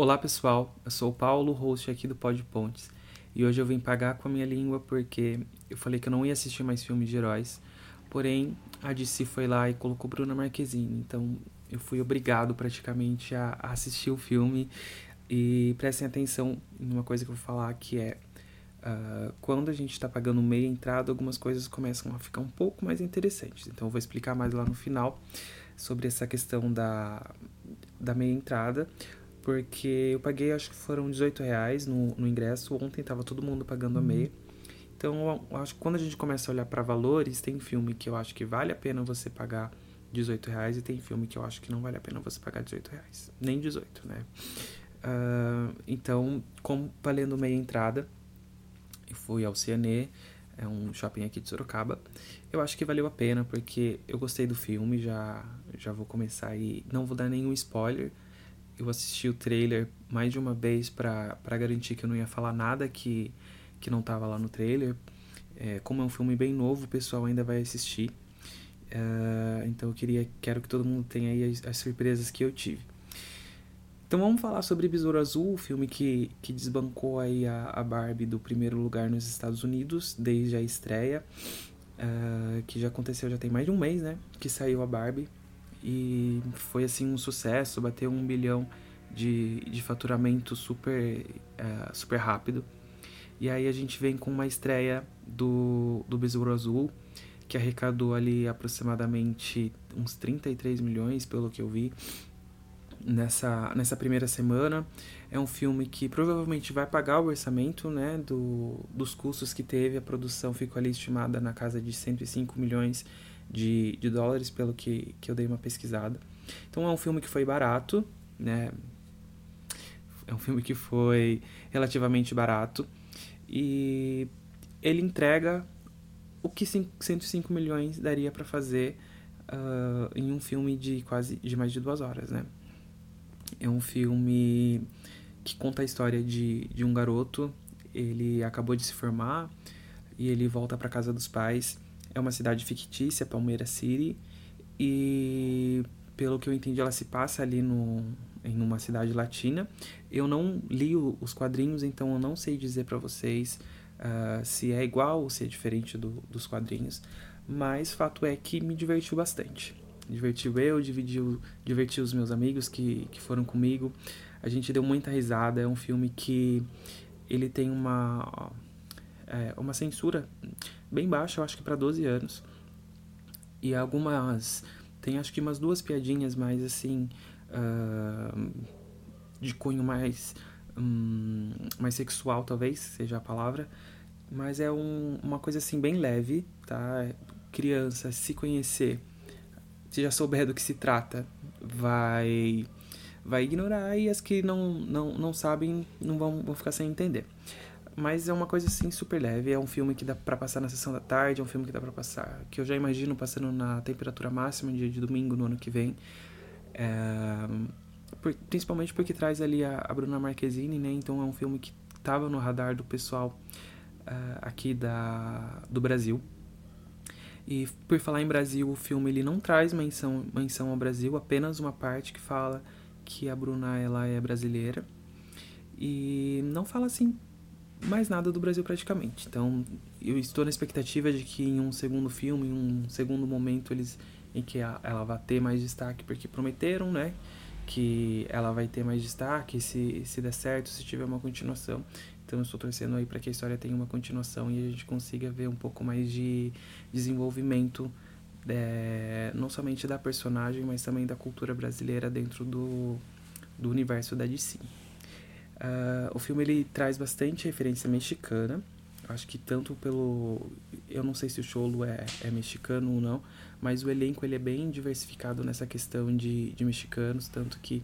Olá pessoal, eu sou o Paulo, host aqui do Pod Pontes, e hoje eu vim pagar com a minha língua porque eu falei que eu não ia assistir mais filmes de heróis, porém a DC foi lá e colocou Bruna Marquezine, então eu fui obrigado praticamente a, assistir o filme. E prestem atenção em uma coisa que eu vou falar que é uh, quando a gente está pagando meia entrada, algumas coisas começam a ficar um pouco mais interessantes, então eu vou explicar mais lá no final sobre essa questão da, da meia entrada, porque eu paguei, acho que foram 18 reais no, no ingresso. Ontem tava todo mundo pagando a meia. Então, eu acho que quando a gente começa a olhar para valores, tem filme que eu acho que vale a pena você pagar 18 reais e tem filme que eu acho que não vale a pena você pagar 18 reais. Nem 18, né? Uh, então, como valendo meia entrada, eu fui ao Cianê, é um shopping aqui de Sorocaba. Eu acho que valeu a pena porque eu gostei do filme, já, já vou começar aí. Não vou dar nenhum spoiler, eu assisti o trailer mais de uma vez para garantir que eu não ia falar nada que, que não tava lá no trailer. É, como é um filme bem novo, o pessoal ainda vai assistir. É, então eu queria, quero que todo mundo tenha aí as, as, surpresas que eu tive. Então vamos falar sobre Besouro Azul, o filme que, que desbancou aí a, a Barbie do primeiro lugar nos Estados Unidos desde a estreia, uh, que já aconteceu já tem mais de um mês, né? Que saiu a Barbie e foi assim um sucesso, bateu um bilhão de, de faturamento super, uh, super rápido. E aí a gente vem com uma estreia do, do Besouro Azul, que arrecadou ali aproximadamente uns 33 milhões, pelo que eu vi, nessa, nessa primeira semana. É um filme que provavelmente vai pagar o orçamento né, do, dos custos que teve. A produção ficou ali estimada na casa de 105 milhões de, de dólares, pelo que, que eu dei uma pesquisada. Então é um filme que foi barato, né? É um filme que foi relativamente barato e ele entrega o que 105 milhões daria para fazer uh, em um filme de quase de mais de duas horas, né? É um filme que conta a história de, de um garoto. Ele acabou de se formar e ele volta para casa dos pais é uma cidade fictícia, Palmeiras City, e pelo que eu entendi, ela se passa ali no, em uma cidade latina. Eu não li os quadrinhos, então eu não sei dizer para vocês uh, se é igual ou se é diferente do, dos quadrinhos, mas fato é que me divertiu bastante. Divertiu eu, dividiu, divertiu os meus amigos que, que foram comigo. A gente deu muita risada. É um filme que ele tem uma, é, uma censura bem baixa, eu acho que para 12 anos. E algumas. Tem acho que umas duas piadinhas mais assim. Uh, de cunho mais. Um, mais sexual, talvez seja a palavra. Mas é um, uma coisa assim bem leve, tá? Criança se conhecer, se já souber do que se trata, vai vai ignorar e as que não, não, não sabem não vão, vão ficar sem entender. Mas é uma coisa assim super leve. É um filme que dá para passar na sessão da tarde, é um filme que dá para passar. Que eu já imagino passando na temperatura máxima, dia de domingo, no ano que vem. É, por, principalmente porque traz ali a, a, Bruna Marquezine, né? Então é um filme que tava no radar do pessoal uh, aqui da, do Brasil. E por falar em Brasil, o filme ele não traz menção, menção ao Brasil, apenas uma parte que fala que a Bruna ela é brasileira. E não fala assim mais nada do Brasil praticamente. Então, eu estou na expectativa de que em um segundo filme, em um segundo momento, eles em que ela vai ter mais destaque, porque prometeram, né, que ela vai ter mais destaque se se der certo, se tiver uma continuação. Então, eu estou torcendo aí para que a história tenha uma continuação e a gente consiga ver um pouco mais de desenvolvimento é, não somente da personagem, mas também da cultura brasileira dentro do, do universo da DC. Uh, o filme ele traz bastante referência mexicana. Acho que tanto pelo. Eu não sei se o Cholo é, é mexicano ou não, mas o elenco ele é bem diversificado nessa questão de, de mexicanos, tanto que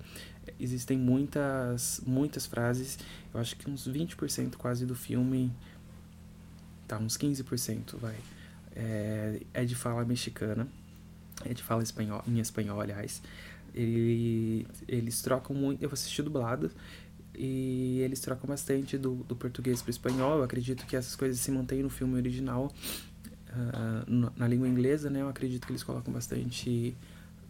existem muitas, muitas frases. Eu acho que uns 20% quase do filme. Tá, uns 15% vai. É, é de fala mexicana. É de fala espanhol, em espanhol, aliás. Ele, eles trocam muito. Eu assisti dublado e eles trocam bastante do, do português para o espanhol. Eu acredito que essas coisas se mantêm no filme original, uh, na língua inglesa, né? Eu acredito que eles colocam bastante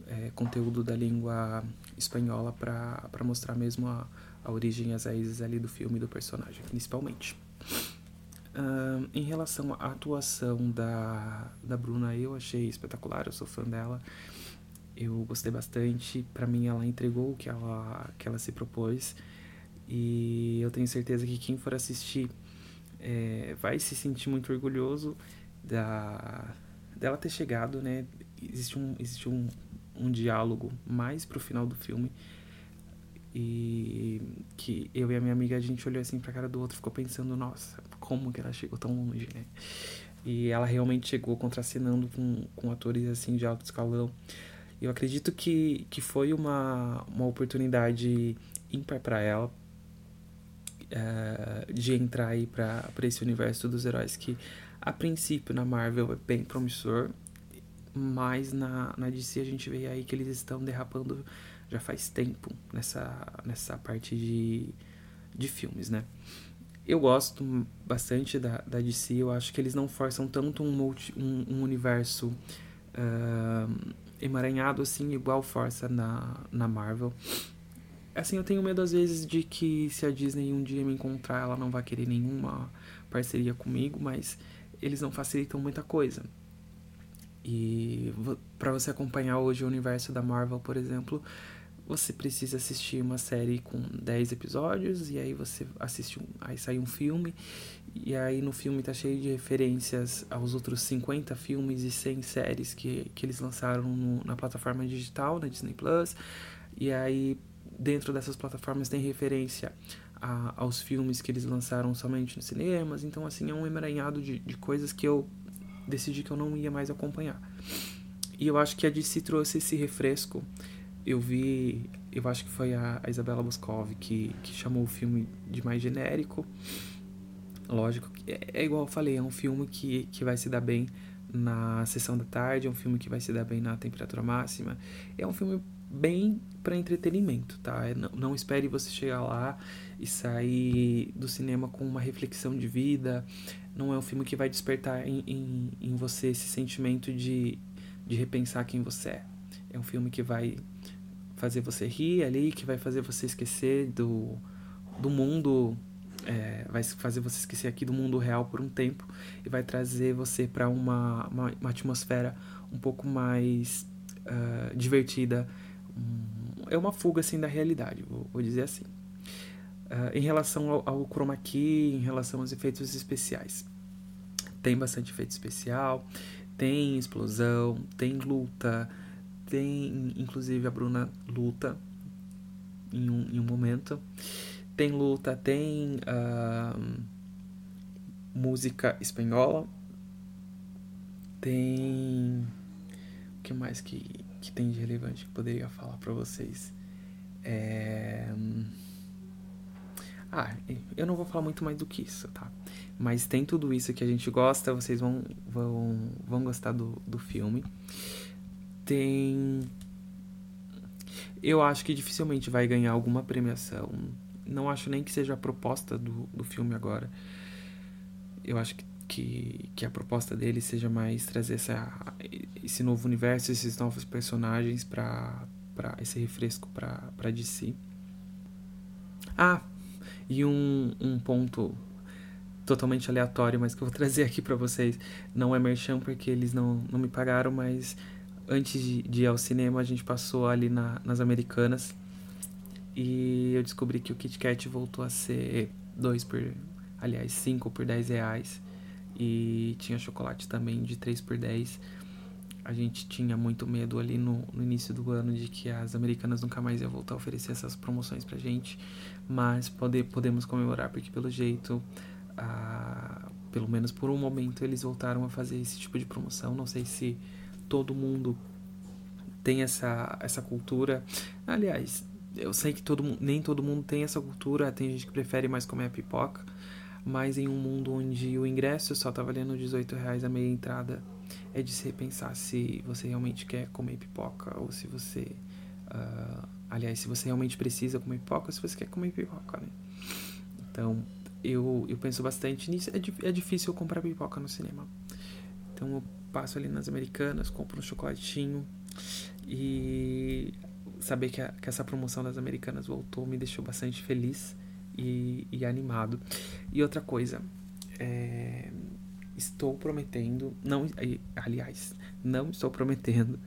é, conteúdo da língua espanhola para mostrar mesmo a, a origem e as raízes ali do filme e do personagem, principalmente. Uh, em relação à atuação da, da Bruna, eu achei espetacular, eu sou fã dela. Eu gostei bastante. Para mim, ela entregou o que ela, que ela se propôs. E eu tenho certeza que quem for assistir é, vai se sentir muito orgulhoso da, dela ter chegado, né? Existe um, existe um, um diálogo mais pro final do filme. E que eu e a minha amiga a gente olhou assim pra cara do outro ficou pensando nossa como que ela chegou tão longe né? E ela realmente chegou contracenando com, com atores assim de alto escalão. Eu acredito que, que foi uma, uma oportunidade ímpar para ela uh, de entrar aí para esse universo dos heróis que a princípio na Marvel é bem promissor mas na, na DC a gente vê aí que eles estão derrapando já faz tempo nessa, nessa parte de, de filmes, né? Eu gosto bastante da, da DC, eu acho que eles não forçam tanto um, multi, um, um universo uh, emaranhado assim, igual força na, na Marvel. Assim, eu tenho medo às vezes de que se a Disney um dia me encontrar, ela não vai querer nenhuma parceria comigo, mas eles não facilitam muita coisa. E para você acompanhar hoje o universo da Marvel, por exemplo, você precisa assistir uma série com 10 episódios e aí você assiste um, aí sai um filme e aí no filme tá cheio de referências aos outros 50 filmes e 100 séries que, que eles lançaram no, na plataforma digital, na Disney Plus. E aí dentro dessas plataformas tem referência a, aos filmes que eles lançaram somente nos cinemas. Então assim é um emaranhado de, de coisas que eu decidi que eu não ia mais acompanhar. E eu acho que a DC trouxe esse refresco. Eu vi, eu acho que foi a, a Isabela Boscov que, que chamou o filme de mais genérico. Lógico, é, é igual eu falei, é um filme que, que vai se dar bem na sessão da tarde, é um filme que vai se dar bem na temperatura máxima. É um filme bem para entretenimento, tá? É, não, não espere você chegar lá e sair do cinema com uma reflexão de vida, não é um filme que vai despertar em, em, em você esse sentimento de, de repensar quem você é. É um filme que vai fazer você rir ali, que vai fazer você esquecer do, do mundo, é, vai fazer você esquecer aqui do mundo real por um tempo e vai trazer você para uma, uma, uma, atmosfera um pouco mais uh, divertida. É uma fuga assim da realidade, vou, vou dizer assim. Uh, em relação ao, ao chroma key, em relação aos efeitos especiais. Tem bastante efeito especial, tem explosão, tem luta, tem inclusive a Bruna luta em um, em um momento. Tem luta, tem uh, música espanhola, tem. O que mais que, que tem de relevante que poderia falar para vocês? É. Ah, eu não vou falar muito mais do que isso, tá? Mas tem tudo isso que a gente gosta, vocês vão, vão, vão gostar do, do filme. Tem. Eu acho que dificilmente vai ganhar alguma premiação. Não acho nem que seja a proposta do, do filme agora. Eu acho que, que, que a proposta dele seja mais trazer essa, esse novo universo, esses novos personagens para esse refresco para DC. Ah, e um, um ponto totalmente aleatório, mas que eu vou trazer aqui para vocês. Não é merchan porque eles não, não me pagaram, mas antes de, de ir ao cinema a gente passou ali na, nas Americanas e eu descobri que o Kit Kat voltou a ser dois por, aliás, 5 por 10 reais e tinha chocolate também de 3 por 10 a gente tinha muito medo ali no, no, início do ano de que as americanas nunca mais iam voltar a oferecer essas promoções pra gente, mas poder, podemos comemorar porque pelo jeito, ah, pelo menos por um momento, eles voltaram a fazer esse tipo de promoção. Não sei se todo mundo tem essa, essa cultura. Aliás, eu sei que todo, nem todo mundo tem essa cultura, tem gente que prefere mais comer a pipoca, mas em um mundo onde o ingresso só tá valendo 18 reais a meia entrada é de se repensar se você realmente quer comer pipoca ou se você. Uh, aliás, se você realmente precisa comer pipoca ou se você quer comer pipoca, né? Então, eu, eu penso bastante nisso. É, é difícil eu comprar pipoca no cinema. Então, eu passo ali nas americanas, compro um chocolatinho e saber que, a, que, essa promoção das americanas voltou me deixou bastante feliz e, e animado. E outra coisa, é, estou prometendo, não, aliás, não estou prometendo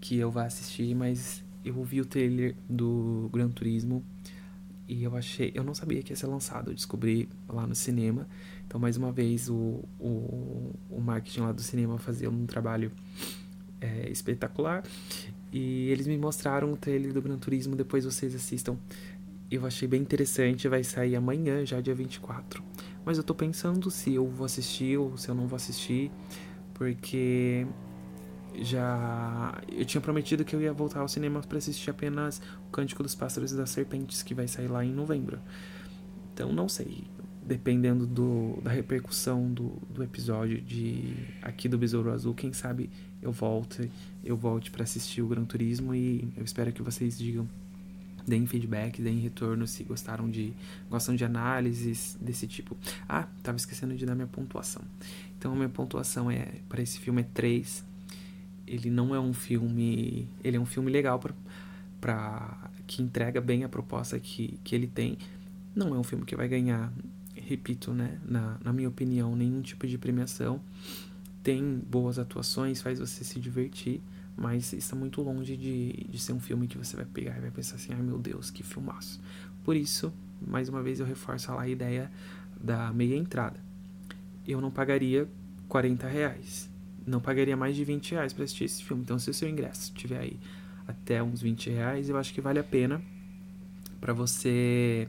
que eu vá assistir, mas eu vi o trailer do Gran Turismo e eu achei, eu não sabia que ia ser lançado, eu descobri lá no cinema. Então, mais uma vez, o, o, o marketing lá do cinema fazia um trabalho é, espetacular. E eles me mostraram o trailer do Gran Turismo, depois vocês assistam. Eu achei bem interessante, vai sair amanhã, já dia 24. Mas eu tô pensando se eu vou assistir ou se eu não vou assistir, porque já eu tinha prometido que eu ia voltar ao cinema para assistir apenas o Cântico dos Pássaros e das Serpentes, que vai sair lá em novembro. Então não sei, dependendo do, da repercussão do, do episódio de aqui do Besouro Azul, quem sabe eu volte, eu volte para assistir o Gran Turismo e eu espero que vocês digam deem feedback, deem retorno se gostaram de gostam de análises desse tipo. Ah, tava esquecendo de dar minha pontuação. Então a minha pontuação é para esse filme é 3. Ele não é um filme, ele é um filme legal para para que entrega bem a proposta que, que ele tem. Não é um filme que vai ganhar, repito, né, na, na minha opinião, nenhum tipo de premiação. Tem boas atuações, faz você se divertir mas está muito longe de, de ser um filme que você vai pegar e vai pensar assim, ai meu Deus, que filmaço. Por isso, mais uma vez eu reforço lá a ideia da meia entrada. Eu não pagaria 40 reais, não pagaria mais de 20 reais para assistir esse filme. Então, se o seu ingresso tiver aí até uns 20 reais, eu acho que vale a pena para você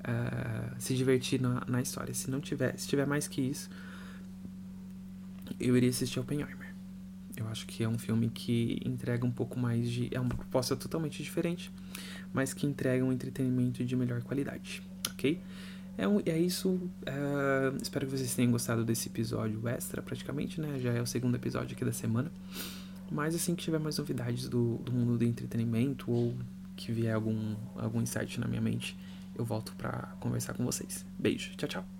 uh, se divertir na, na história. Se não tiver, se tiver mais que isso, eu iria assistir Oppenheimer. Eu acho que é um filme que entrega um pouco mais de. É uma proposta totalmente diferente, mas que entrega um entretenimento de melhor qualidade, ok? É, um, é isso. Uh, espero que vocês tenham gostado desse episódio extra, praticamente, né? Já é o segundo episódio aqui da semana. Mas assim que tiver mais novidades do, do mundo do entretenimento ou que vier algum, algum insight na minha mente, eu volto para conversar com vocês. Beijo, tchau, tchau.